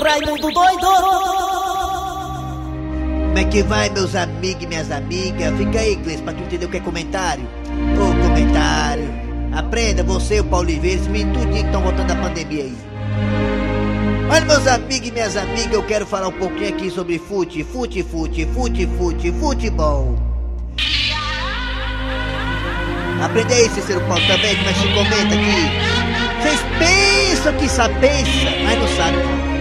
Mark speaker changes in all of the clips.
Speaker 1: Raimundo doido!
Speaker 2: Como é que vai, meus amigos e minhas amigas? Fica aí, Gleice, pra tu entender o que é comentário. Ô, comentário. Aprenda, você o Paulo Oliveira, menino tudinho que estão voltando da pandemia aí. Olha, meus amigos e minhas amigas, eu quero falar um pouquinho aqui sobre fute, fute, fute, fute, fute, futebol. Aprende aí, Cícero Paulo, também, como é que se comenta aqui. Vocês pensam que sabe, pensa, mas não sabe.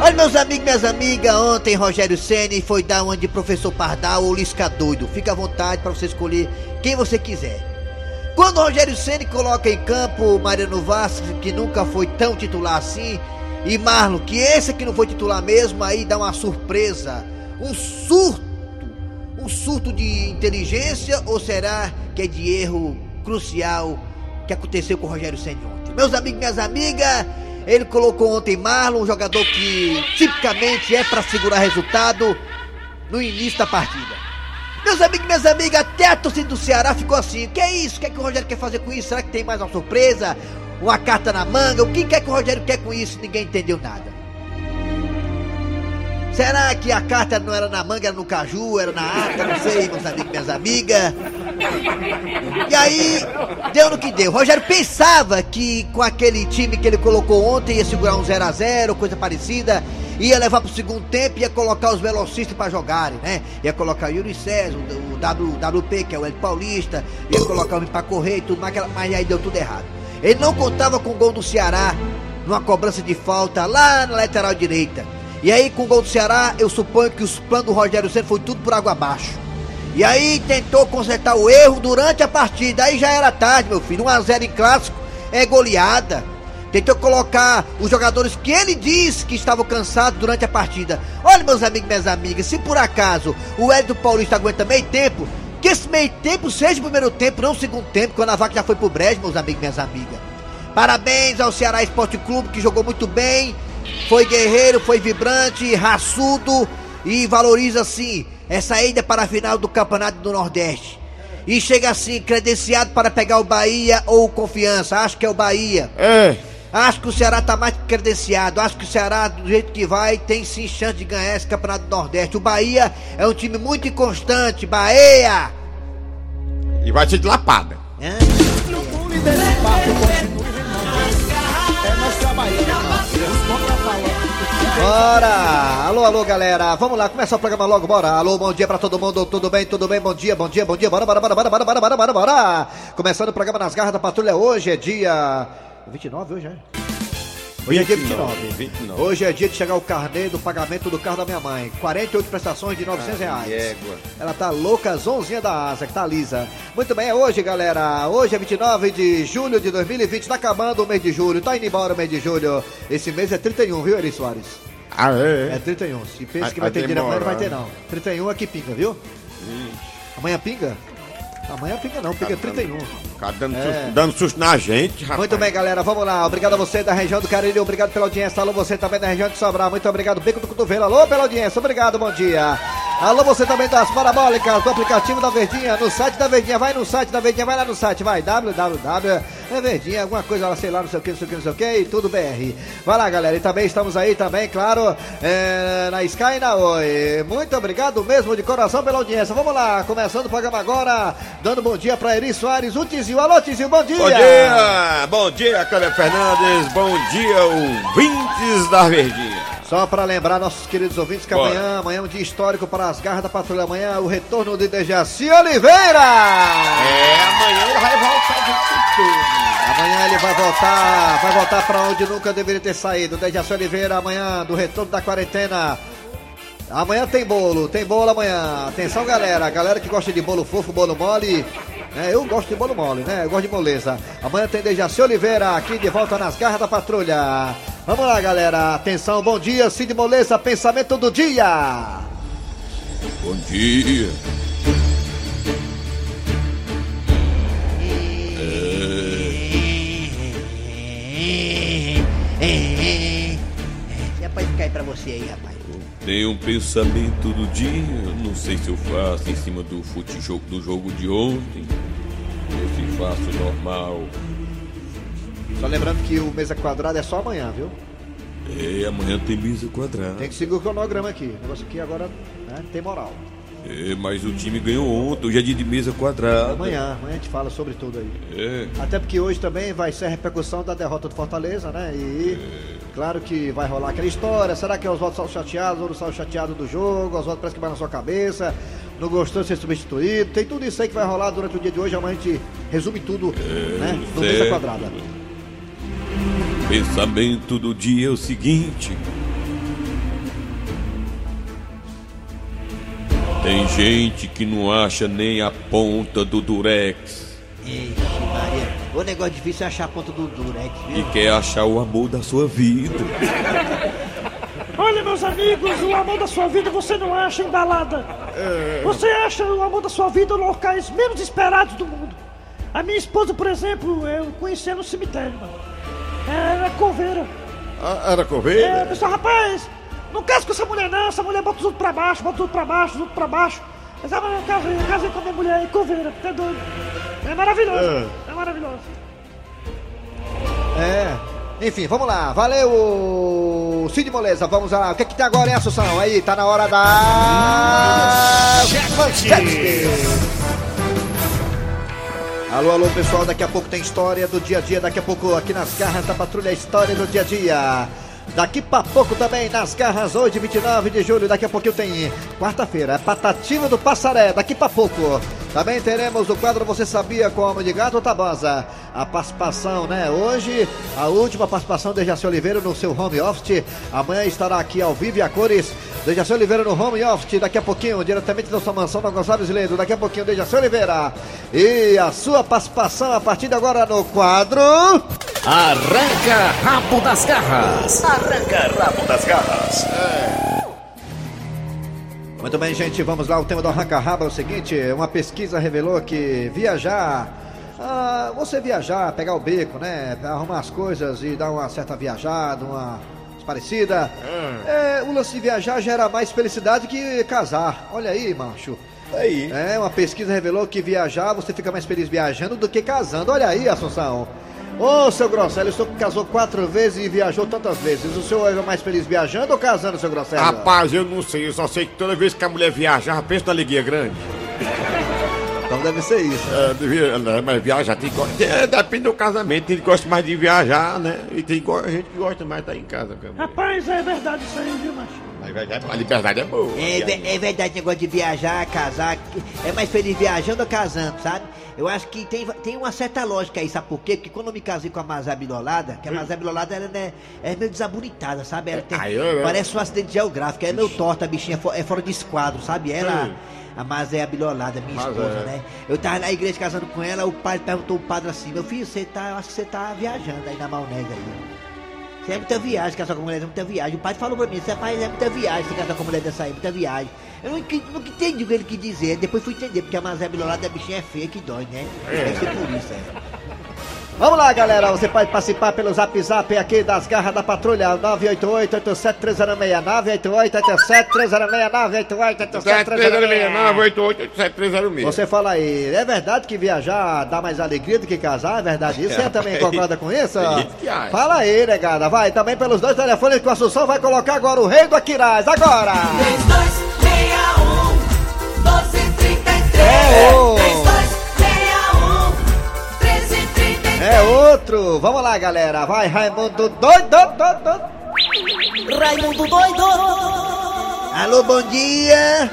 Speaker 2: Olha, meus amigos minhas amigas, ontem Rogério Ceni foi dar uma de professor Pardal ou Lisca doido. Fica à vontade para você escolher quem você quiser. Quando Rogério Ceni coloca em campo Mariano Vasquez, que nunca foi tão titular assim, e Marlon, que esse aqui não foi titular mesmo, aí dá uma surpresa, um surto, um surto de inteligência ou será que é de erro crucial que aconteceu com Rogério Ceni ontem? Meus amigos minhas amigas, ele colocou ontem Marlon, um jogador que tipicamente é para segurar resultado no início da partida. Meus amigos minhas amigas, até a torcida do Ceará ficou assim: o que é isso? O que é que o Rogério quer fazer com isso? Será que tem mais uma surpresa? Uma carta na manga? O que é que o Rogério quer com isso? Ninguém entendeu nada. Será que a carta não era na manga, era no caju, era na ata? Não sei, meus amigos minhas amigas. E aí, deu no que deu. Rogério pensava que com aquele time que ele colocou ontem ia segurar um 0 a 0 coisa parecida, ia levar pro segundo tempo e ia colocar os velocistas para jogarem, né? Ia colocar o Yuri César, o, w, WP, que é o L Paulista, ia colocar o para correr e tudo, mas, mas aí deu tudo errado. Ele não contava com o gol do Ceará numa cobrança de falta lá na lateral direita. E aí, com o gol do Ceará, eu suponho que os planos do Rogério Ceni foi tudo por água abaixo. E aí tentou consertar o erro durante a partida. Aí já era tarde, meu filho. 1x0 em clássico é goleada. Tentou colocar os jogadores que ele disse que estavam cansados durante a partida. Olha, meus amigos e minhas amigas, se por acaso o Hélio Paulista aguenta meio tempo, que esse meio tempo seja o primeiro tempo, não o segundo tempo, quando a vaca já foi pro brejo, meus amigos e minhas amigas. Parabéns ao Ceará Esporte Clube, que jogou muito bem, foi guerreiro, foi vibrante, raçudo e valoriza sim essa ida para a final do Campeonato do Nordeste. E chega assim, credenciado para pegar o Bahia ou o Confiança. Acho que é o Bahia.
Speaker 3: É.
Speaker 2: Acho que o Ceará tá mais que credenciado. Acho que o Ceará, do jeito que vai, tem sim chance de ganhar esse Campeonato do Nordeste. O Bahia é um time muito inconstante. Bahia!
Speaker 3: E vai ser de lapada.
Speaker 4: É
Speaker 2: Bora! Alô, alô, galera. Vamos lá, começa o programa logo, bora. Alô, bom dia pra todo mundo. Tudo bem, tudo bem? Bom dia, bom dia, bom dia. Bora, bora, bora, bora, bora, bora, bora, bora, bora. Começando o programa nas garras da patrulha hoje é dia 29 hoje, é? Hoje é dia 29.
Speaker 3: 29.
Speaker 2: Hoje é dia de chegar o carnê do pagamento do carro da minha mãe. 48 prestações de 900 reais.
Speaker 3: Égua.
Speaker 2: Ela tá louca, zonzinha da asa, que tá lisa. Muito bem, é hoje, galera. Hoje é 29 de julho de 2020. Tá acabando o mês de julho. Tá indo embora o mês de julho. Esse mês é 31, viu, Eri Soares?
Speaker 3: Ah, é?
Speaker 2: É 31. Se pensa que vai ter dinheiro amanhã, não vai ter não. 31 é que pinga, viu? Amanhã pinga? Amanhã pinga não, pinga 31.
Speaker 3: Cara, dando,
Speaker 2: É.
Speaker 3: susto, dando susto na gente, rapaz.
Speaker 2: Muito bem, galera, vamos lá. Obrigado a você da região do Cariri, obrigado pela audiência. Alô, você também da região de Sobral, muito obrigado. Bico do Cotovelo, alô pela audiência, obrigado, bom dia. Alô, você também das parabólicas, do aplicativo da Verdinha, no site da Verdinha, vai no site da Verdinha, vai lá no site, vai, www, é Verdinha, alguma coisa lá, sei lá, não sei o que, não sei o que, não sei o que, e tudo BR. Vai lá, galera, e também estamos aí também, claro, é, na Sky e na Oi. Muito obrigado mesmo de coração pela audiência. Vamos lá, começando o programa agora, dando bom dia pra Eri Soares, o Tizil. Alô, Tizil, bom dia.
Speaker 3: Bom dia! Bom dia, Cléber Fernandes. Bom dia, ouvintes da Verdinha.
Speaker 2: Só para lembrar nossos queridos ouvintes que
Speaker 3: Bora.
Speaker 2: amanhã, amanhã é um dia histórico para as garras da patrulha. Amanhã o retorno de Dejaci Oliveira.
Speaker 3: É, amanhã ele vai voltar de.
Speaker 2: Amanhã ele vai voltar, vai voltar para onde nunca deveria ter saído. Dejaci Oliveira amanhã do retorno da quarentena. Amanhã tem bolo, tem bolo amanhã. Atenção, galera. Galera que gosta de bolo fofo, bolo mole. né? eu gosto de bolo mole, né? Eu gosto de moleza. Amanhã tem Dejaci Oliveira aqui de volta nas garras da patrulha. Vamos lá, galera. Atenção, bom dia, Cid Moleza, pensamento do dia.
Speaker 3: Bom dia.
Speaker 2: Cai pra você aí, rapaz.
Speaker 5: Tenho um pensamento do dia, não sei se eu faço em cima do fute jogo do jogo de ontem, ou se faço normal.
Speaker 2: Só lembrando que o mesa quadrada é só amanhã, viu?
Speaker 5: É, amanhã tem mesa quadrada.
Speaker 2: Tem que seguir o cronograma aqui. O negócio aqui agora né, tem moral.
Speaker 5: É, mas o time ganhou ontem, hoje é dia de mesa quadrada.
Speaker 2: Amanhã, amanhã a gente fala sobre tudo aí.
Speaker 5: É.
Speaker 2: Até porque hoje também vai ser a repercussão da derrota do Fortaleza, né? E claro que vai rolar aquela história. Será que é os votos são chateados ou não são chateados do jogo? Os votos parece que vai na sua cabeça. Não gostou de ser substituído. Tem tudo isso aí que vai rolar durante o dia de hoje. Amanhã a gente resume tudo, né? No mesa quadrada.
Speaker 5: Pensamento do dia é o seguinte. Tem gente que não acha nem a ponta do durex
Speaker 2: Maria. O negócio difícil é achar a ponta do Durex,
Speaker 5: e
Speaker 2: viu?
Speaker 5: quer achar o amor da sua vida.
Speaker 1: Olha, meus amigos, o amor da sua vida você não acha em balada. Você acha o amor da sua vida em locais menos esperados do mundo. A minha esposa, por exemplo, eu conheci no cemitério, mano. Era coveira.
Speaker 3: Ah, era
Speaker 1: É,
Speaker 3: coveira?
Speaker 1: pessoal, rapaz, não casa com essa mulher não, essa mulher bota os outros pra baixo, bota os outros pra baixo, os outros pra baixo. Mas eu casei, com a minha mulher aí, coveira, tá doido. É maravilhoso, é maravilhoso.
Speaker 2: É. Enfim, vamos lá. Valeu, Cid Moleza. Vamos lá. O que, que tem agora, hein, Assunção? Aí, tá na hora da. Manchete. Alô, alô, pessoal. Daqui a pouco tem história do dia a dia. Daqui a pouco, aqui nas garras da patrulha, história do dia a dia. Daqui pra pouco também, nas garras, hoje, 29 de julho. Daqui a pouquinho tem quarta-feira, é Patativa do Passaré. Daqui pra pouco. Também teremos o quadro Você Sabia Como de Gato Tabosa. A participação, né? Hoje, a última participação de Jaci Oliveira no seu home office. Amanhã estará aqui ao vivo e a cores. Dejaci Oliveira no home office. Daqui a pouquinho, diretamente da sua mansão na Gonçalves Ledo. Daqui a pouquinho, Dejaci Oliveira. E a sua participação a partir de agora no quadro.
Speaker 6: Arranca rabo das garras. Arranca rabo das garras.
Speaker 2: Muito bem, gente, vamos lá. O tema do Arranca Raba é o seguinte: uma pesquisa revelou que viajar. ah, você viajar, pegar o beco, né? Arrumar as coisas e dar uma certa viajada, uma parecida. É, o lance de viajar gera mais felicidade que casar. Olha aí, macho.
Speaker 3: Aí.
Speaker 2: É, uma pesquisa revelou que viajar você fica mais feliz viajando do que casando. Olha aí, Assunção. Ô, seu Grosselio, o senhor casou quatro vezes e viajou tantas vezes. O senhor é mais feliz viajando ou casando, seu Grosselio?
Speaker 3: Rapaz, eu não sei, eu só sei que toda vez que a mulher viaja, pensa na alegria grande.
Speaker 2: Então deve ser isso.
Speaker 3: É, devia, né, mas viajar tem é, depende do casamento, tem que gosta mais de viajar, né? E tem gente que gosta mais de estar em casa.
Speaker 1: Rapaz, é verdade isso aí, viu, macho?
Speaker 3: Mas vai- A liberdade é boa.
Speaker 2: É, ve- é verdade, negócio de viajar, casar. É mais feliz viajando ou casando, sabe? Eu acho que tem, tem uma certa lógica aí, sabe por quê? Porque quando eu me casei com a Mazé Bilolada, que a Mazé Bilolada ela né, é meio desabonitada, sabe? Ela tem,
Speaker 3: Aí eu-
Speaker 2: parece um acidente geográfico, é meio torta, a bichinha é é fora de esquadro, sabe? Ela. A Mazé Bilolada, minha
Speaker 3: Mazé.
Speaker 2: esposa, né? Eu tava na igreja casando com ela, o padre perguntou o padre assim: Meu filho, você tá. Eu acho que você tá viajando aí na maionese aí. Você é muita viagem, casar com mulher é muita viagem. O pai falou pra mim, você rapaz, é muita viagem, você casar com mulher dessa aí, é muita viagem. Eu não, nunca entendi o que ele quis dizer, depois fui entender, porque a Mazé Bilolada da bichinha é feia que dói, né? Deve ser por isso, é. Vamos lá, galera. Você pode participar pelo zap zap aqui das garras da patrulha. 988-87306. 988-87306. Você fala aí, é verdade que viajar dá mais alegria do que casar? É verdade isso? Você também concorda com isso? Fala aí, negada. Vai também pelos dois telefones que o Assunção vai colocar agora o rei do Aquiraz. Agora!
Speaker 7: 3261 1233
Speaker 2: É, ô. É outro. Vamos lá, galera. Vai, Raimundo doido, doido, doido.
Speaker 6: Raimundo doido.
Speaker 2: Alô, bom dia.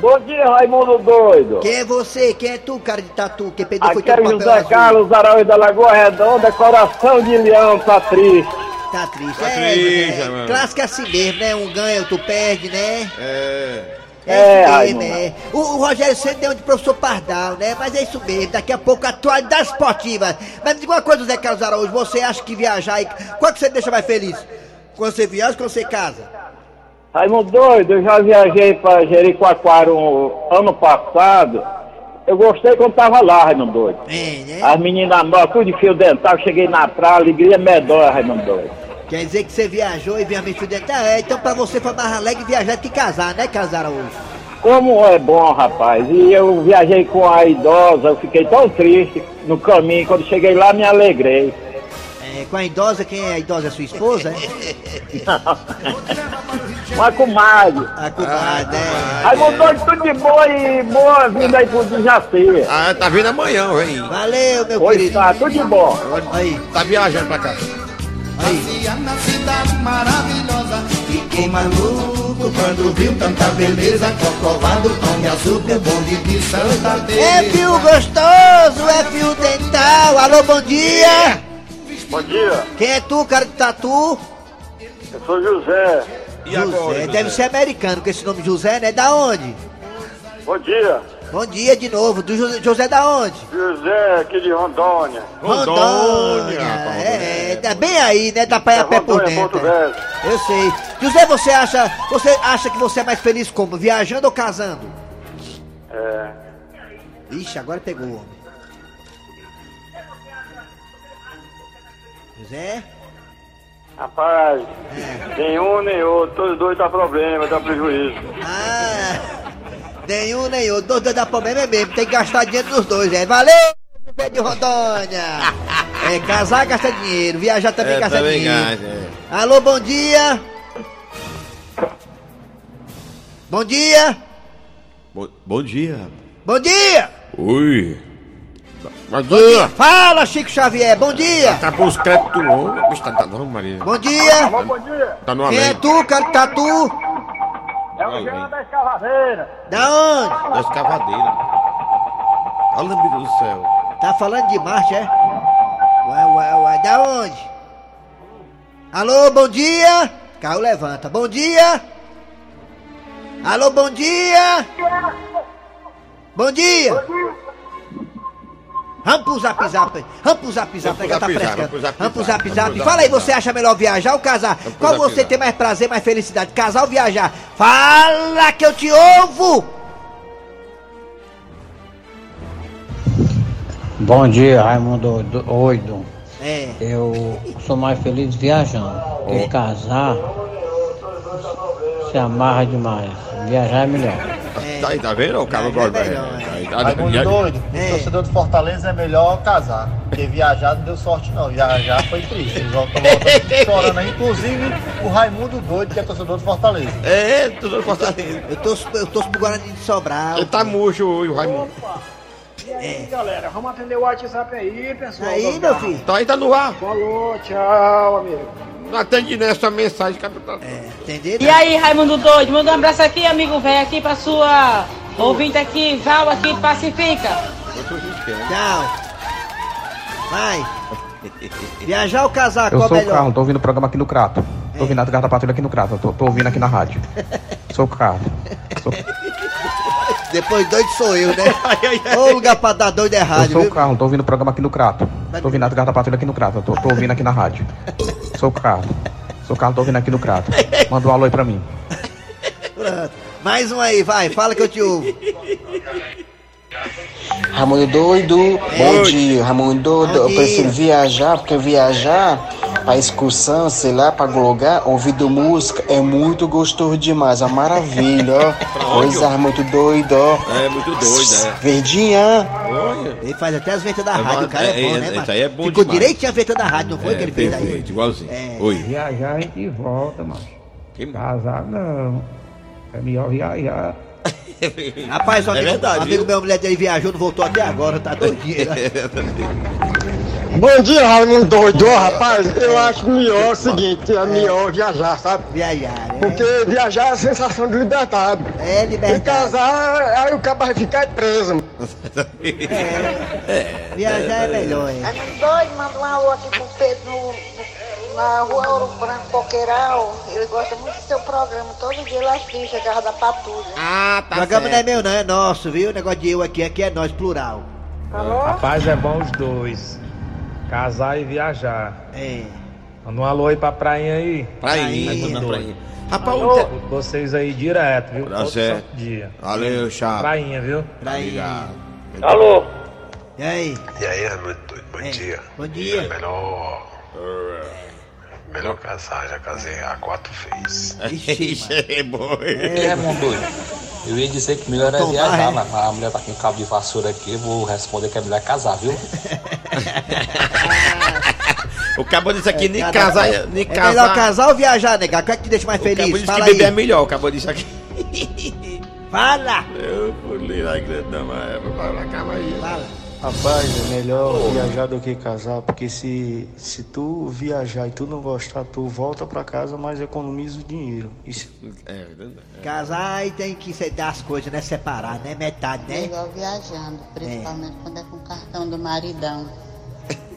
Speaker 8: Bom dia, Raimundo Doido.
Speaker 2: Quem é você? Quem é tu, cara de tatu? Quem perdeu foi
Speaker 8: é
Speaker 2: teu
Speaker 8: o
Speaker 2: papel
Speaker 8: José
Speaker 2: azul.
Speaker 8: Carlos Araújo da Lagoa Redonda, coração de leão, tá triste.
Speaker 2: Tá triste.
Speaker 3: Tá
Speaker 2: é,
Speaker 3: triste,
Speaker 2: é,
Speaker 3: mano.
Speaker 2: clássico é assim mesmo, né? Um ganha, outro perde, né?
Speaker 3: É.
Speaker 2: É,
Speaker 8: É,
Speaker 2: isso
Speaker 8: Raimundo.
Speaker 2: mesmo, é. O, o Rogério sempre deu de professor Pardal, né? Mas é isso mesmo, daqui a pouco a atualidade esportiva. Mas me diga uma coisa, Zé Carlos Araújo, você acha que viajar, e... qual que você deixa mais feliz? Quando você viaja ou quando você casa?
Speaker 8: Raimundo Doido, eu já viajei pra Jericoacoara ano passado. Eu gostei quando tava lá, Raimundo Doido.
Speaker 2: É, né?
Speaker 8: As meninas novas, tudo de fio dental, cheguei na praia, alegria medonha, Raimundo Doido.
Speaker 2: Quer dizer que você viajou e viu a minha estudante? É, então pra você foi mais alegre viajar que casar, né, Carlos Araújo?
Speaker 8: Como é bom, rapaz. E eu viajei com a idosa, eu fiquei tão triste no caminho. Quando cheguei lá, me alegrei.
Speaker 2: É, com a idosa, quem é a idosa? É sua esposa? É?
Speaker 8: Uma comadre.
Speaker 2: A comadre, é.
Speaker 8: Aí de tudo de boa e boa vinda aí pro Jaci.
Speaker 3: Ah, tá vindo amanhã, vem.
Speaker 2: Valeu, meu
Speaker 8: Oi,
Speaker 2: querido.
Speaker 8: tá, tudo de bom.
Speaker 2: Aí,
Speaker 3: Tá viajando pra cá.
Speaker 2: Aí.
Speaker 4: na cidade maravilhosa.
Speaker 9: Fiquei maluco quando viu tanta beleza Cocovado, pão de açúcar, bonde de Santa
Speaker 2: É fio gostoso, é fio dental. Alô, bom dia.
Speaker 8: Bom dia,
Speaker 2: Quem é tu, cara de tatu?
Speaker 8: eu sou José.
Speaker 3: E agora,
Speaker 2: José.
Speaker 3: José?
Speaker 2: Deve ser americano com esse nome José, né? Da onde?
Speaker 8: Bom dia,
Speaker 2: Bom dia de novo. Do José, José da onde?
Speaker 8: José aqui de Rondônia.
Speaker 3: Rondônia, rapaz,
Speaker 2: É, é, tá bem aí, né? Dá pra ir a pé por
Speaker 8: Rondônia,
Speaker 2: dentro. É. Eu sei. José, você acha, você acha que você é mais feliz como? Viajando ou casando?
Speaker 8: É,
Speaker 2: Ixi, agora pegou o homem. José?
Speaker 8: rapaz, nem um nem outro, todos dois dá problema, dá prejuízo.
Speaker 2: Ah, nenhum nem outro. Dois dois dá problema é mesmo. Tem que gastar dinheiro dos dois, é. Valeu, José de Rondônia. É, casar gasta dinheiro, viajar também
Speaker 3: É,
Speaker 2: gasta
Speaker 3: também
Speaker 2: dinheiro.
Speaker 3: gasta, é.
Speaker 2: Alô, bom dia. Bom dia.
Speaker 3: Bom, bom dia.
Speaker 2: Bom dia.
Speaker 3: Oi. Bom dia.
Speaker 2: Fala, Chico Xavier. Bom dia.
Speaker 3: Acabou os créditos. Bicho, tá, tá não, Maria.
Speaker 2: Bom dia.
Speaker 8: Bom dia,
Speaker 3: Tá no
Speaker 2: Quem é tu, cara de tatu?
Speaker 8: É o Jean da Escavadeira.
Speaker 2: Da onde?
Speaker 3: Das cavadeiras. Olha, meu Deus do céu.
Speaker 2: Tá falando de Marte, é? Ué, ué, ué. Da onde? Alô, bom dia. Carro levanta. Bom dia. Alô, bom dia. Bom dia. Zap zap. Vamos pro zap zap.
Speaker 3: Vamos pro
Speaker 2: tá
Speaker 3: zap zap, pro zap
Speaker 2: Vamos pro
Speaker 3: zap,
Speaker 2: zap Fala aí, você acha melhor viajar ou casar? Qual você tem mais prazer, mais felicidade? Casar ou viajar? Fala que eu te ouvo.
Speaker 10: Bom dia, Raimundo do- Doido.
Speaker 2: É.
Speaker 10: Eu sou mais feliz viajando. Porque casar se amarra demais. Viajar é melhor.
Speaker 3: Tá aí, tá vendo? O cara gosta.
Speaker 2: é
Speaker 3: é.
Speaker 2: é.
Speaker 3: Tá aí, tá-
Speaker 11: Raimundo
Speaker 3: já-
Speaker 11: doido,
Speaker 2: É.
Speaker 11: torcedor do Fortaleza é melhor casar. Porque viajar não deu sorte não. Viajar foi triste. Eles voltando chorando aí. Inclusive o Raimundo doido, que é torcedor do Fortaleza.
Speaker 3: É, tudo Fortaleza.
Speaker 2: Eu torço, eu torço pro Guarani de Sobral.
Speaker 3: Ele tá murcho, o Raimundo.
Speaker 12: E aí, galera, vamos atender o WhatsApp aí, pessoal.
Speaker 2: Aí, meu filho.
Speaker 3: Tá aí, tá no ar.
Speaker 12: Falou, tchau, amigo.
Speaker 3: Não atende nessa mensagem, capitão.
Speaker 2: É, entendeu?
Speaker 13: E aí, Raimundo Doido, manda um abraço aqui, amigo velho, aqui pra sua ouvinte aqui, Val aqui, pacifica.
Speaker 2: Tchau. Vai. Viajar ou casar,
Speaker 14: Eu sou o
Speaker 2: melhor?
Speaker 14: Carlos, tô ouvindo o programa aqui no Crato. Tô ouvindo a Garda Patrulha aqui no Crato. Tô, tô ouvindo aqui na rádio. Sou o Carlos. Sou,
Speaker 2: Depois doido sou eu, né? Ô lugar pra dar doido
Speaker 14: eu
Speaker 2: errado,
Speaker 14: sou o
Speaker 2: viu?
Speaker 14: Carlos, tô ouvindo o programa aqui no Crato. Tô ouvindo a Garda Patrulha aqui no Crato. Tô, tô ouvindo aqui na rádio. Sou o Carlos. Sou o Carlos, tô ouvindo aqui no Crato. Manda um alô aí pra mim.
Speaker 2: Pronto. Mais um aí, vai, fala que eu te ouvo.
Speaker 15: Raimundo doido, bom dia, Raimundo doido.
Speaker 2: Bom
Speaker 15: Eu prefiro
Speaker 2: dia.
Speaker 15: viajar, porque viajar pra excursão, sei lá, pra algum lugar, ouvindo música é muito gostoso demais, é uma maravilha, ó. Coisa muito doido, ó.
Speaker 3: É muito doido, é.
Speaker 15: Verdinha.
Speaker 3: Olha.
Speaker 2: Ele faz até as ventas da
Speaker 3: É,
Speaker 2: rádio, o cara é,
Speaker 3: é,
Speaker 2: bom,
Speaker 3: é,
Speaker 2: né, mano?
Speaker 3: isso aí é bom
Speaker 2: Ficou
Speaker 3: demais.
Speaker 2: direitinho a venta da rádio, não foi que ele fez aí?
Speaker 3: igualzinho.
Speaker 2: É.
Speaker 3: Oi.
Speaker 10: Viajar a gente volta, mano.
Speaker 3: Que
Speaker 10: Casar não. É melhor viajar.
Speaker 2: Rapaz, o
Speaker 3: É
Speaker 2: amigo,
Speaker 3: verdade,
Speaker 2: o amigo
Speaker 3: viu?
Speaker 2: meu, mulher dele viajou, não voltou até agora, tá doidinho. né?
Speaker 12: Bom dia, Raimundo Doido. Rapaz, eu acho melhor o seguinte, é melhor viajar, sabe?
Speaker 2: Viajar, né?
Speaker 12: Porque viajar é a sensação de liberdade.
Speaker 2: É
Speaker 12: E
Speaker 2: liberdade.
Speaker 12: casar, aí o cara vai ficar preso.
Speaker 2: Viajar é melhor, é.
Speaker 16: Amigo doido, manda um alô aqui pro Pedro na rua Ouro Branco Coqueiral. Ele gosta muito do seu programa. Todo dia ele assiste a Garra da Patrulha.
Speaker 3: Ah,
Speaker 2: O programa não é meu, não, é nosso, viu? O negócio de eu aqui, aqui é nós, plural.
Speaker 10: Rapaz, é bom os dois. Casar e viajar.
Speaker 2: É.
Speaker 10: Manda um alô aí pra prainha aí.
Speaker 3: Prainha,
Speaker 2: Prainha.
Speaker 3: manda prainha. Rapaz,
Speaker 10: Alô,
Speaker 3: te-
Speaker 10: vocês aí direto, viu?
Speaker 3: Tá
Speaker 10: Todo dia.
Speaker 3: Valeu, chapa.
Speaker 10: Prainha, viu?
Speaker 2: Prainha.
Speaker 8: Alô?
Speaker 2: E aí?
Speaker 17: E aí, Raimundo doido, bom
Speaker 2: É.
Speaker 17: dia.
Speaker 2: Bom dia.
Speaker 17: Melhor. Melhor casar, já casei há quatro vezes.
Speaker 2: Ixi,
Speaker 3: é bom.
Speaker 10: E Raimundo doido? Eu ia dizer que melhor é
Speaker 2: Tomar,
Speaker 10: viajar,
Speaker 2: é.
Speaker 10: mas a mulher tá com cabo de vassoura aqui, eu vou responder que é melhor casar, viu?
Speaker 3: O cabo disse aqui, nem
Speaker 2: cada-
Speaker 3: casar,
Speaker 2: é,
Speaker 3: nem
Speaker 2: é
Speaker 3: casar.
Speaker 2: melhor casar ou viajar, nega? Qual é que te deixa mais
Speaker 3: O cabo
Speaker 2: feliz?
Speaker 3: disse
Speaker 2: Fala
Speaker 3: que beber é
Speaker 2: aí.
Speaker 3: melhor, o cabo disse aqui.
Speaker 2: Fala!
Speaker 3: Eu Maia, pra calma aí.
Speaker 2: Fala.
Speaker 18: Rapaz, é melhor viajar do que casar, porque se, se tu viajar e tu não gostar, tu volta pra casa, mas economiza o dinheiro. Isso.
Speaker 3: É,
Speaker 2: Casar e tem que dar as coisas, né? Separar, né? Metade, né?
Speaker 19: Melhor viajando, principalmente quando é com o cartão do maridão.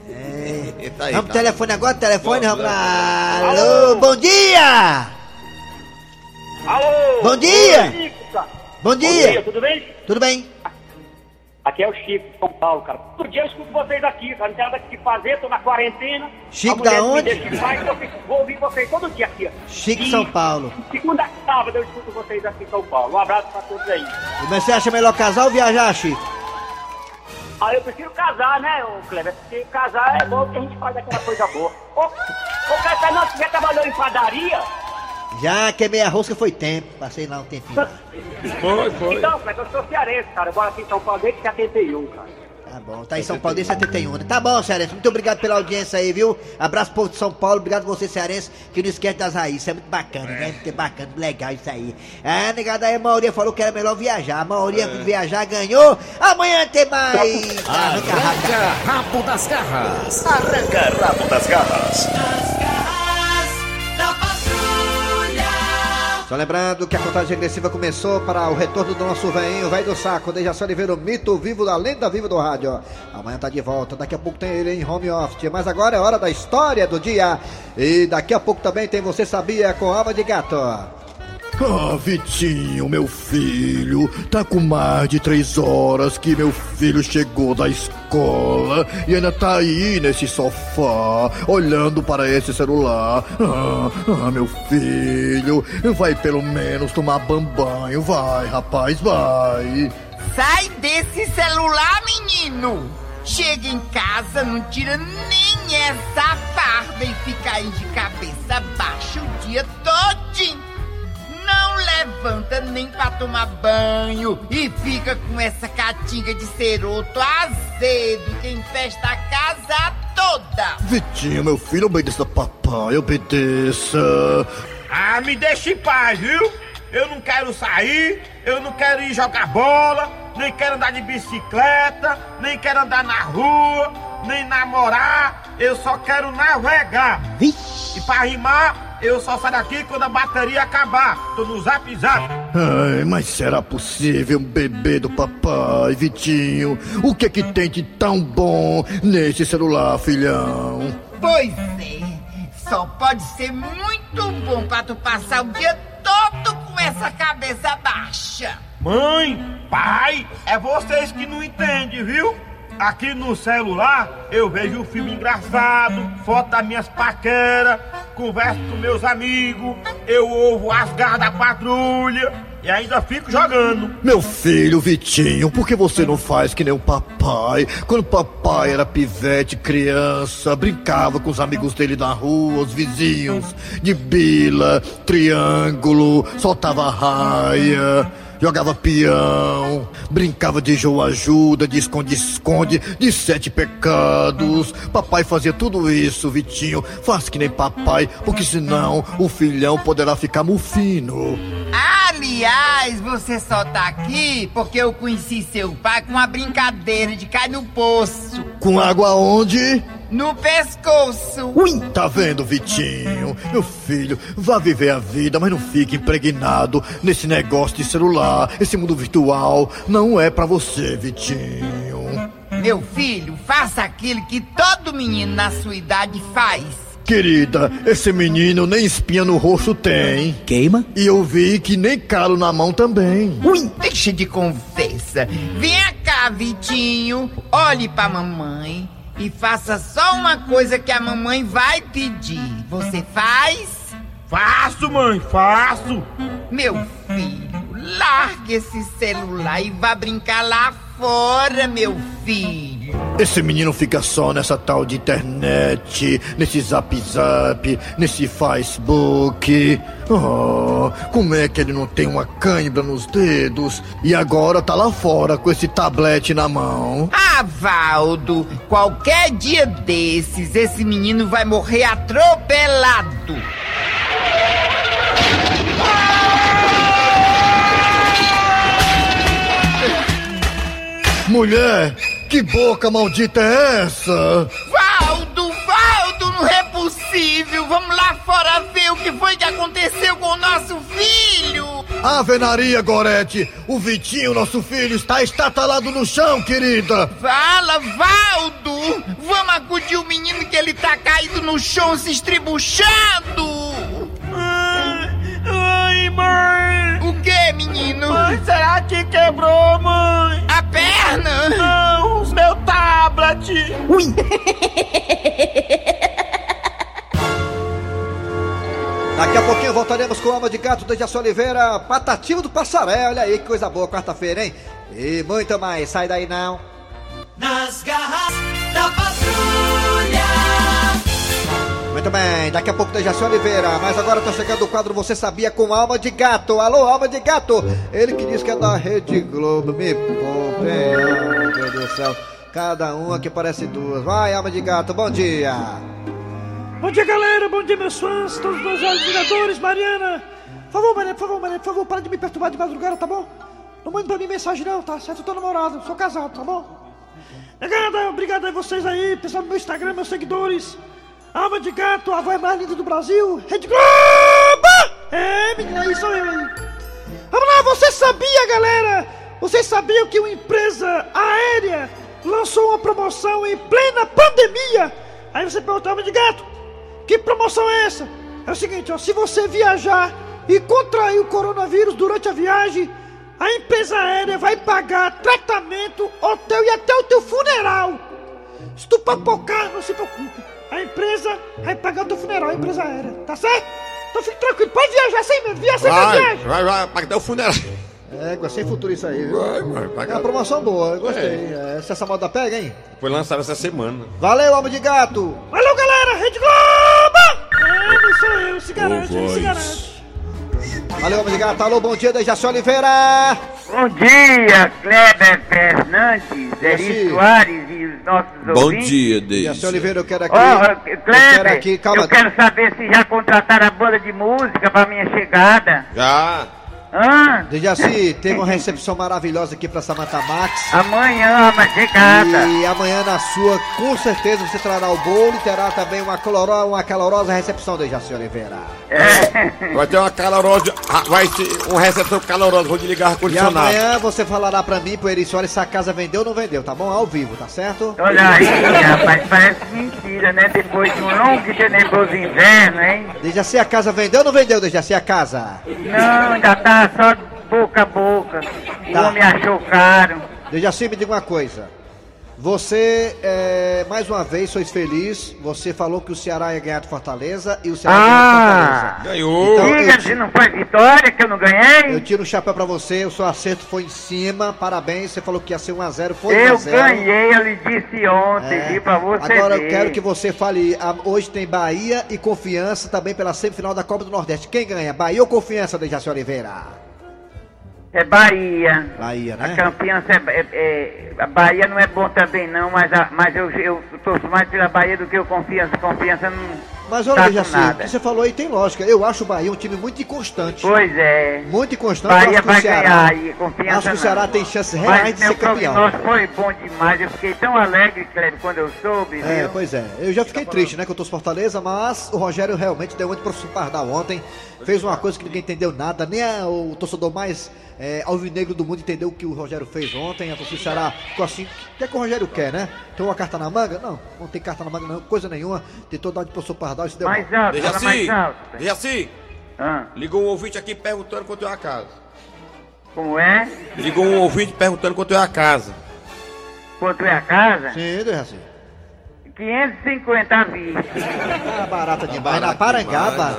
Speaker 2: É.
Speaker 3: Tá aí,
Speaker 2: Vamos
Speaker 3: tá.
Speaker 2: pro telefone agora, telefone, vamos lá.
Speaker 19: Alô?
Speaker 2: Bom dia!
Speaker 20: Alô!
Speaker 2: Bom dia!
Speaker 20: Chico, cara.
Speaker 2: Bom dia!
Speaker 20: tudo bem?
Speaker 2: Tudo bem?
Speaker 20: Aqui é o Chico, de São Paulo, cara. Todo dia eu escuto vocês aqui, cara. Não tem nada que fazer, tô na quarentena.
Speaker 2: Chico da
Speaker 20: me
Speaker 2: onde?
Speaker 20: paz, então eu vou ouvir vocês todo dia aqui.
Speaker 2: Chico
Speaker 20: E
Speaker 2: São Paulo.
Speaker 20: Segunda sábado eu escuto vocês aqui em São Paulo. Um abraço pra todos aí.
Speaker 2: Mas você acha melhor casar ou viajar, Chico?
Speaker 20: Ah, eu prefiro casar, né, ô Kleber? Porque casar é bom porque a gente faz aquela coisa boa. Ô, ô Kleber, não, você já trabalhou em padaria?
Speaker 2: Já queimei a rosca foi tempo, passei lá um tempinho.
Speaker 3: Foi, foi.
Speaker 20: Então, Kleber, eu sou cearense, cara. Eu moro aqui em São Paulo desde 71, cara.
Speaker 2: Tá bom, tá em São Paulo desde 71, né? Tá bom, Cearense, muito obrigado pela audiência aí, viu? Abraço povo de São Paulo, obrigado você, Cearense, que não esquece das raízes, isso é muito bacana, né? Muito bacana, legal isso aí. É, negada aí, a maioria falou que era melhor viajar, a maioria viajar ganhou, amanhã tem mais!
Speaker 6: Arranca rabo das garras. Arranca rabo das garras.
Speaker 2: Só lembrando que a contagem regressiva começou para o retorno do nosso veinho, velho do saco, Dejaci Oliveira, o mito vivo da lenda viva do rádio. Amanhã tá de volta, daqui a pouco tem ele em home office, mas agora é hora da história do dia. E daqui a pouco também tem Você Sabia com Alma de Gato.
Speaker 21: Ah, Vitinho, meu filho, tá com mais de três horas que meu filho chegou da escola e ainda tá aí nesse sofá, olhando para esse celular. Ah, ah, meu filho, vai pelo menos tomar banho, vai, rapaz, vai.
Speaker 22: Sai desse celular, menino! Chega em casa, não tira nem essa farda e fica aí de cabeça baixa o dia todinho. Não levanta nem pra tomar banho e fica com essa catinga de ceroto azedo que infesta a casa toda.
Speaker 21: Vitinho, meu filho, obedeça papai, obedeça.
Speaker 23: Ah, me deixa em paz, viu? Eu não quero sair, eu não quero ir jogar bola, nem quero andar de bicicleta, nem quero andar na rua, nem namorar, eu só quero navegar. E pra rimar, eu só saio daqui quando a bateria acabar. Tô no zap zap.
Speaker 21: Ai, mas será possível, bebê do papai, Vitinho? O que é que tem de tão bom nesse celular, filhão?
Speaker 22: Pois é, só pode ser muito bom pra tu passar o dia todo com essa cabeça baixa.
Speaker 23: Mãe, pai, é vocês que não entendem, viu? Aqui no celular eu vejo um filme engraçado, foto das minhas paqueras, converso com meus amigos, eu ouvo as garras da patrulha e ainda fico jogando.
Speaker 21: Meu filho, Vitinho, por que você não faz que nem o papai? Quando papai era pivete, criança, brincava com os amigos dele na rua, os vizinhos, de bila, triângulo, soltava raia. Jogava peão, brincava de jogo ajuda, de esconde-esconde, de sete pecados. Papai fazia tudo isso, Vitinho. Faz que nem papai, porque senão o filhão poderá ficar mufino.
Speaker 22: Aliás, você só tá aqui porque eu conheci seu pai com uma brincadeira de cair no poço.
Speaker 21: Com água onde?
Speaker 22: No pescoço.
Speaker 21: Ui, tá vendo, Vitinho? Meu filho, vá viver a vida, mas não fique impregnado nesse negócio de celular. Esse mundo virtual não é pra você, Vitinho.
Speaker 22: Meu filho, faça aquilo que todo menino na sua idade faz.
Speaker 21: Querida, esse menino nem espinha no rosto tem.
Speaker 6: Queima?
Speaker 21: E eu vi que nem calo na mão também.
Speaker 22: Ui, deixa de conversa. Venha cá, Vitinho. Olhe pra mamãe e faça só uma coisa que a mamãe vai pedir. Você faz?
Speaker 23: Faço, mãe, faço.
Speaker 22: Meu filho, largue esse celular e vá brincar lá fora, meu filho.
Speaker 21: Esse menino fica só nessa tal de internet, nesse zap zap, nesse Facebook. Oh, como é que ele não tem uma cãibra nos dedos e agora tá lá fora com esse tablete na mão?
Speaker 22: Ah, Valdo, qualquer dia desses, esse menino vai morrer atropelado.
Speaker 21: Mulher, que boca maldita é essa?
Speaker 22: Valdo, Valdo, não é possível. Vamos lá fora ver o que foi que aconteceu com o nosso filho.
Speaker 21: Avenaria, Gorete! O Vitinho, nosso filho, está estatalado no chão, querida!
Speaker 22: Fala, Valdo! Vamos acudir o menino que ele tá caído no chão se estribuchando!
Speaker 23: Ai, mãe!
Speaker 22: O que, menino?
Speaker 23: Mãe, será que quebrou, mãe?
Speaker 22: A perna?
Speaker 23: Não, meu tablet!
Speaker 22: Ui!
Speaker 2: Daqui a pouquinho voltaremos com Alma de Gato da Jaci Oliveira, Patativa do Passaré. Olha aí que coisa boa, quarta-feira, hein? E muito mais, sai daí não.
Speaker 7: Nas garras da patrulha.
Speaker 2: Muito bem, daqui a pouco da Jaci Oliveira, mas agora tá chegando o quadro Você Sabia com Alma de Gato. Alô, Alma de Gato! Ele que diz que é da Rede Globo, me poupe, ai, meu Deus do céu. Cada uma que parece duas. Vai, Alma de Gato, bom dia!
Speaker 24: Bom dia, galera. Bom dia, meus fãs, todos os meus admiradores, Mariana. Por favor, Mariana, por favor, Mariana, por favor, para de me perturbar de madrugada, tá bom? Não mande pra mim mensagem não, tá? Certo? Eu tô namorado, sou casado, tá bom? Negada, obrigado a vocês aí, pessoal do meu Instagram, meus seguidores. Alma de gato, a voz mais linda do Brasil. Rede Globo! É, menina, sou eu aí. Vamos lá, você sabia, galera? Vocês sabiam que uma empresa aérea lançou uma promoção em plena pandemia? Aí você pergunta, Alma de gato, que promoção é essa? É o seguinte, ó, se você viajar e contrair o coronavírus durante a viagem, a empresa aérea vai pagar tratamento, hotel e até o teu funeral. Se tu tranquilo, pode viajar sem medo, viaja sem medo,
Speaker 3: Vai,
Speaker 24: viaja.
Speaker 3: vai, vai, paga até o funeral.
Speaker 2: É, sem futuro isso aí, viu?
Speaker 3: Vai, vai,
Speaker 2: É uma promoção boa, eu gostei. É, se essa moda pega, hein?
Speaker 3: Foi lançado essa semana.
Speaker 2: Valeu, Alma de Gato!
Speaker 24: Valeu, galera, Rede Globo! É, não sou eu, se garante,
Speaker 3: Ô,
Speaker 24: se garante.
Speaker 2: Valeu, Alma de Gato! Alô, bom dia da Jaci Oliveira!
Speaker 25: Bom dia, Kleber Fernandes, Eri Soares e os nossos
Speaker 3: Bom
Speaker 25: ouvintes.
Speaker 3: dia,
Speaker 2: Jaci
Speaker 3: Deise.
Speaker 2: Oliveira, eu quero aqui.
Speaker 25: Ó,
Speaker 2: eu quero
Speaker 25: Kleber,
Speaker 2: aqui, calma.
Speaker 25: eu quero saber se já contrataram a banda de música pra minha chegada.
Speaker 3: Já.
Speaker 25: Hã?
Speaker 2: Dejaci, teve uma recepção maravilhosa aqui pra Samantha Max.
Speaker 25: Amanhã, uma chegada.
Speaker 2: E amanhã na sua, com certeza você trará o bolo e terá também uma, caloro, uma calorosa recepção, Dejaci Oliveira.
Speaker 3: Vai ter uma calorosa. ah, Vai ser uma recepção calorosa. Vou desligar o
Speaker 2: E
Speaker 3: ar-condicionado.
Speaker 2: amanhã você falará pra mim, pro Eri se a casa vendeu ou não vendeu, tá bom? Ao vivo, tá certo?
Speaker 25: Olha aí, rapaz, parece mentira, né? Depois de um longo e tenebroso inverno, hein?
Speaker 2: Dejaci, a casa vendeu ou não vendeu, Dejaci, a casa?
Speaker 25: Não, ainda tá só boca a boca. O
Speaker 2: Tá.
Speaker 25: homem achou caro.
Speaker 2: Dejaci, me diga uma coisa. Você, é, mais uma vez, foi feliz. Você falou que o Ceará ia ganhar de Fortaleza e o Ceará ganhou
Speaker 25: Ah!
Speaker 2: de Fortaleza.
Speaker 3: Ganhou.
Speaker 2: Então, eu
Speaker 25: Diga se não foi vitória que eu não ganhei.
Speaker 2: Eu tiro o chapéu pra você, o seu acerto foi em cima, parabéns. Você falou que ia ser 1x0, foi
Speaker 25: Eu
Speaker 2: 1x0.
Speaker 25: ganhei, eu lhe disse ontem,
Speaker 2: É.
Speaker 25: vi pra você
Speaker 2: Agora
Speaker 25: ver.
Speaker 2: eu quero que você fale. ah, Hoje tem Bahia e Confiança também pela semifinal da Copa do Nordeste. Quem ganha? Bahia ou Confiança, Dejaci Oliveira?
Speaker 25: É Bahia.
Speaker 2: Bahia,
Speaker 25: A
Speaker 2: né?
Speaker 25: confiança é, é- é- A Bahia não é bom também não, mas, a- mas eu, eu torço mais pela Bahia do que o confiança. Confiança não.
Speaker 2: Mas olha,
Speaker 25: tá
Speaker 2: Dejaci, o que você falou aí tem lógica. Eu acho o Bahia um time muito inconstante.
Speaker 25: Pois é.
Speaker 2: Muito inconstante.
Speaker 25: Bahia
Speaker 2: acho que o
Speaker 25: vai
Speaker 2: Ceará,
Speaker 25: ganhar e confiança
Speaker 2: Acho que o Ceará
Speaker 25: não.
Speaker 2: tem chances reais
Speaker 25: Mas
Speaker 2: de
Speaker 25: meu
Speaker 2: ser campeão.
Speaker 25: prognóstico foi bom demais. Eu fiquei tão alegre, Cléber, quando eu soube,
Speaker 2: É,
Speaker 25: viu?
Speaker 2: pois é. Eu já fiquei triste, né, que eu tô Fortaleza, mas o Rogério realmente deu muito pro Pardal ontem. Fez uma coisa que ninguém entendeu nada, nem a- o torcedor mais é, alvinegro do mundo entendeu o que o Rogério fez ontem. A torcida do Ceará ficou assim, o que é que o Rogério quer, né? Tem uma carta na manga? Não, não tem carta na manga não, coisa nenhuma. Tentou dar de professor Pardal e se deu
Speaker 25: Mais
Speaker 2: mal.
Speaker 25: alto, fala mais alto.
Speaker 3: Dejaci.
Speaker 25: Ah,
Speaker 3: Ligou um ouvinte aqui perguntando quanto é a casa.
Speaker 25: como é?
Speaker 3: Ligou um ouvinte perguntando quanto é a casa.
Speaker 25: Quanto é a casa?
Speaker 2: Sim, Dejaci.
Speaker 25: 550 vice.
Speaker 2: Ah, barata demais. Na Parangaba.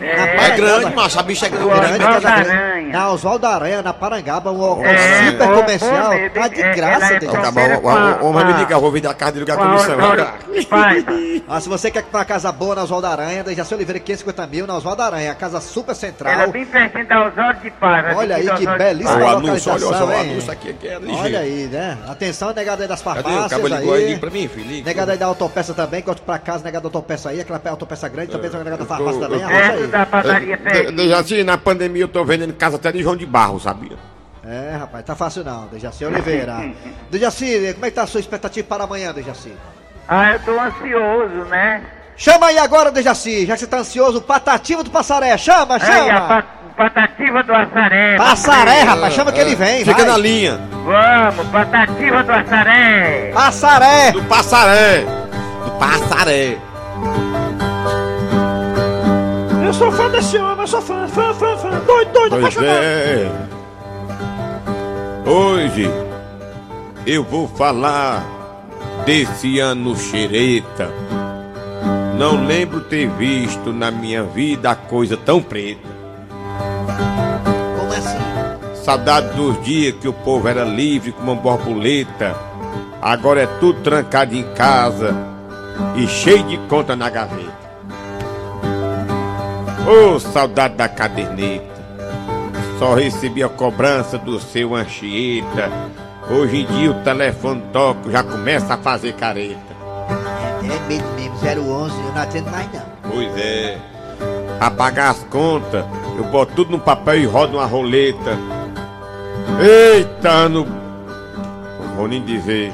Speaker 25: É,
Speaker 2: É
Speaker 3: grande, macho, a bicha é grande.
Speaker 2: grande
Speaker 25: Oswaldo. Aranha.
Speaker 2: Na Oswaldo Aranha, na Parangaba, um, um
Speaker 25: É,
Speaker 2: super comercial.
Speaker 25: meu,
Speaker 2: tá de
Speaker 25: é,
Speaker 2: graça,
Speaker 25: é
Speaker 2: Dejaci.
Speaker 3: Acabou, o- homem me liga, eu vou vir da casa dele ligar a comissão.
Speaker 2: Ah, se você quer uma casa boa na Oswaldo Aranha, Dejaci Oliveira, 550 mil na Oswaldo Aranha, a casa super central.
Speaker 25: Ela é bem pertinho da Osório de Paiva.
Speaker 2: Olha aí que
Speaker 25: da de
Speaker 2: belíssima
Speaker 3: O
Speaker 25: Paiva.
Speaker 3: anúncio, olha
Speaker 2: localização,
Speaker 3: só, o
Speaker 2: hein?
Speaker 3: anúncio aqui que é.
Speaker 2: Olha aí, né? Atenção, negada aí das farmácias
Speaker 3: aí,
Speaker 2: aí.
Speaker 3: liga pra mim, filho. liga.
Speaker 2: Negada aí da autopeça também, corte pra casa, negada da autopeça aí, aquela autopeça grande, também tem negada da
Speaker 3: Eu
Speaker 2: farmácia
Speaker 3: tô-
Speaker 2: também, arrocha aí.
Speaker 25: da padaria
Speaker 3: De- Dejaci, na pandemia eu tô vendendo casa até de João de Barro, sabia?
Speaker 2: É, rapaz, tá fácil não, Dejaci Oliveira. Dejaci, como é que tá a sua expectativa para amanhã, Dejaci?
Speaker 25: Ah, eu tô ansioso, né?
Speaker 2: Chama aí agora, Dejaci, já que você tá ansioso, Patativa do Passaré, chama, chama!
Speaker 25: Patativa do Assaré.
Speaker 2: Passaré, rapaz, chama que ele vem,
Speaker 3: Fica
Speaker 2: vai.
Speaker 3: na linha.
Speaker 25: Vamos, patativa do Assaré.
Speaker 2: Passaré!
Speaker 3: Do Passaré. Do Passaré.
Speaker 24: Eu sou fã desse homem, eu sou fã, fã, fã, fã. Doido, doido,
Speaker 3: Pois
Speaker 24: apaixonado.
Speaker 3: é. Hoje eu vou falar desse ano xereta. Não lembro ter visto na minha vida coisa tão preta. Saudade dos dias que o povo era livre como uma borboleta. Agora é tudo trancado em casa e cheio de conta na gaveta. Ô saudade da caderneta. Só recebi a cobrança do seu Anchieta. Hoje em dia o telefone toca, já começa a fazer careta.
Speaker 2: É mesmo, mesmo, 011, eu não atendo mais não.
Speaker 3: Pois é. A pagar as contas, eu boto tudo no papel e rodo uma roleta. Eita, no. Não vou nem dizer.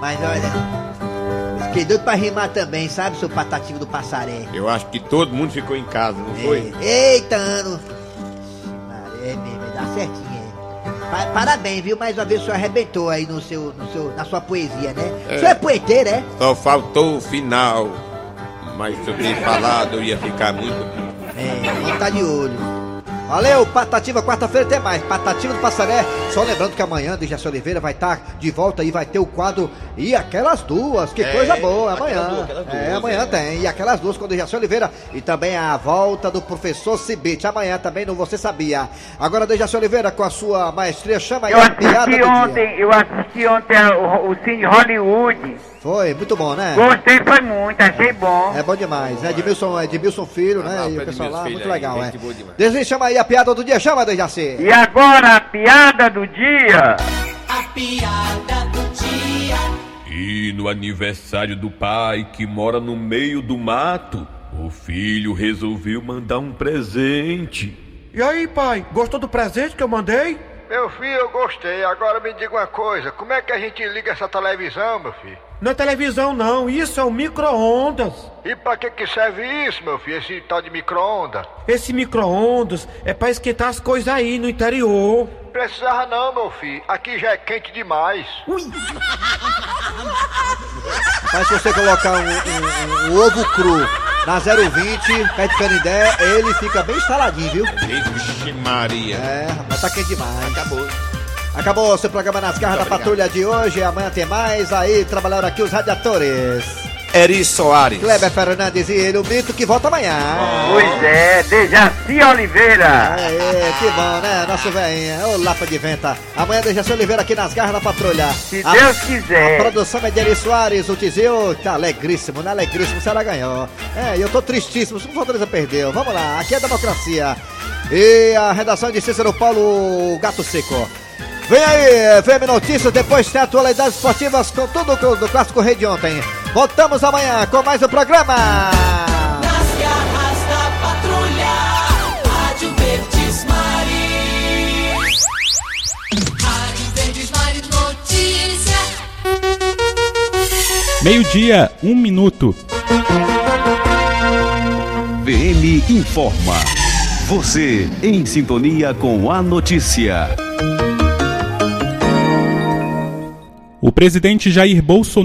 Speaker 2: Mas olha, fiquei doido pra rimar também, sabe, seu patativo do Passaré?
Speaker 3: Eu acho que todo mundo ficou em casa, não foi?
Speaker 2: É. Eita, ano! É mesmo, vai dar certinho, é. Pa- Parabéns, viu? Mais uma vez o senhor arrebentou aí no seu, no seu, na sua poesia, né?
Speaker 3: É.
Speaker 2: O senhor é poeteiro, é?
Speaker 3: Só faltou o final. Mas se eu ter falado, eu ia ficar muito.
Speaker 2: É, vamos tá de olho. Valeu, Patativa, quarta-feira tem mais. Patativa do Passaré. Só lembrando que amanhã, Dejaci Oliveira vai estar de volta e vai ter o quadro E Aquelas Duas. Que
Speaker 3: É,
Speaker 2: coisa boa, amanhã.
Speaker 3: aquelas duas, aquelas duas,
Speaker 2: é, amanhã
Speaker 3: é.
Speaker 2: tem. E Aquelas Duas com o Dejaci Oliveira. E também a volta do professor Cibite. Amanhã também no Você Sabia. Agora, Dejaci Oliveira, com a sua maestria, chama aí
Speaker 25: Eu
Speaker 2: a piada do
Speaker 25: assisti
Speaker 2: dia.
Speaker 25: ontem, eu assisti ontem o, o Cine Hollywood.
Speaker 2: Foi, muito bom, né?
Speaker 25: Gostei, foi muito, achei bom.
Speaker 2: É bom demais, né? Edmilson, Edmilson Filho, né? E o pessoal lá, muito
Speaker 3: aí,
Speaker 2: legal, é. Desenho, chama aí a piada do dia, chama, Dejaci.
Speaker 25: E agora a piada do dia.
Speaker 7: A piada do dia.
Speaker 26: E no aniversário do pai que mora no meio do mato, o filho resolveu mandar um presente.
Speaker 27: E aí, pai, gostou do presente que eu mandei?
Speaker 21: Meu filho, eu gostei. Agora me diga uma coisa: como é que a gente liga essa televisão, meu filho?
Speaker 27: Não é televisão, não, isso é um micro-ondas.
Speaker 21: E pra que que serve isso, meu filho? Esse tal de micro-ondas?
Speaker 27: Esse micro-ondas é pra esquentar as coisas aí no interior.
Speaker 21: Precisava não, meu filho. Aqui já é quente demais.
Speaker 2: Mas se você colocar um, um- um ovo cru na 020, pé de canindé, ele fica bem instaladinho, viu?
Speaker 3: Vixe Maria.
Speaker 2: É, rapaz, tá quente demais. Acabou. Acabou o seu programa nas garras da patrulha de hoje. Amanhã tem mais. Aí trabalharam aqui os radiadores.
Speaker 3: Eri Soares.
Speaker 2: Kleber Fernandes e ele, o mito que volta amanhã.
Speaker 25: Pois é, Dejaci Oliveira.
Speaker 2: É, que bom, né? Nosso velhinho. Ô, Lapa de Venta. Amanhã Dejaci Oliveira aqui nas garras da patrulha. Se
Speaker 25: Deus quiser.
Speaker 2: A produção é de Eri Soares. O Tizio tá alegríssimo, né? Alegríssimo se ela ganhou. É, e eu tô tristíssimo se o Fortaleza perdeu. Vamos lá, aqui é democracia. E a redação de Cícero Paulo Gato Seco. Vem aí, VM Notícias, depois tem atualidades esportivas com tudo do, do Clássico Rei de ontem. Voltamos amanhã com mais um programa.
Speaker 7: Nas garras da patrulha. Rádio Verdes Maris. Rádio Verdes Maris Notícia.
Speaker 28: Meio-dia, um minuto.
Speaker 6: VM informa. Você em sintonia com a notícia.
Speaker 28: O presidente Jair Bolsonaro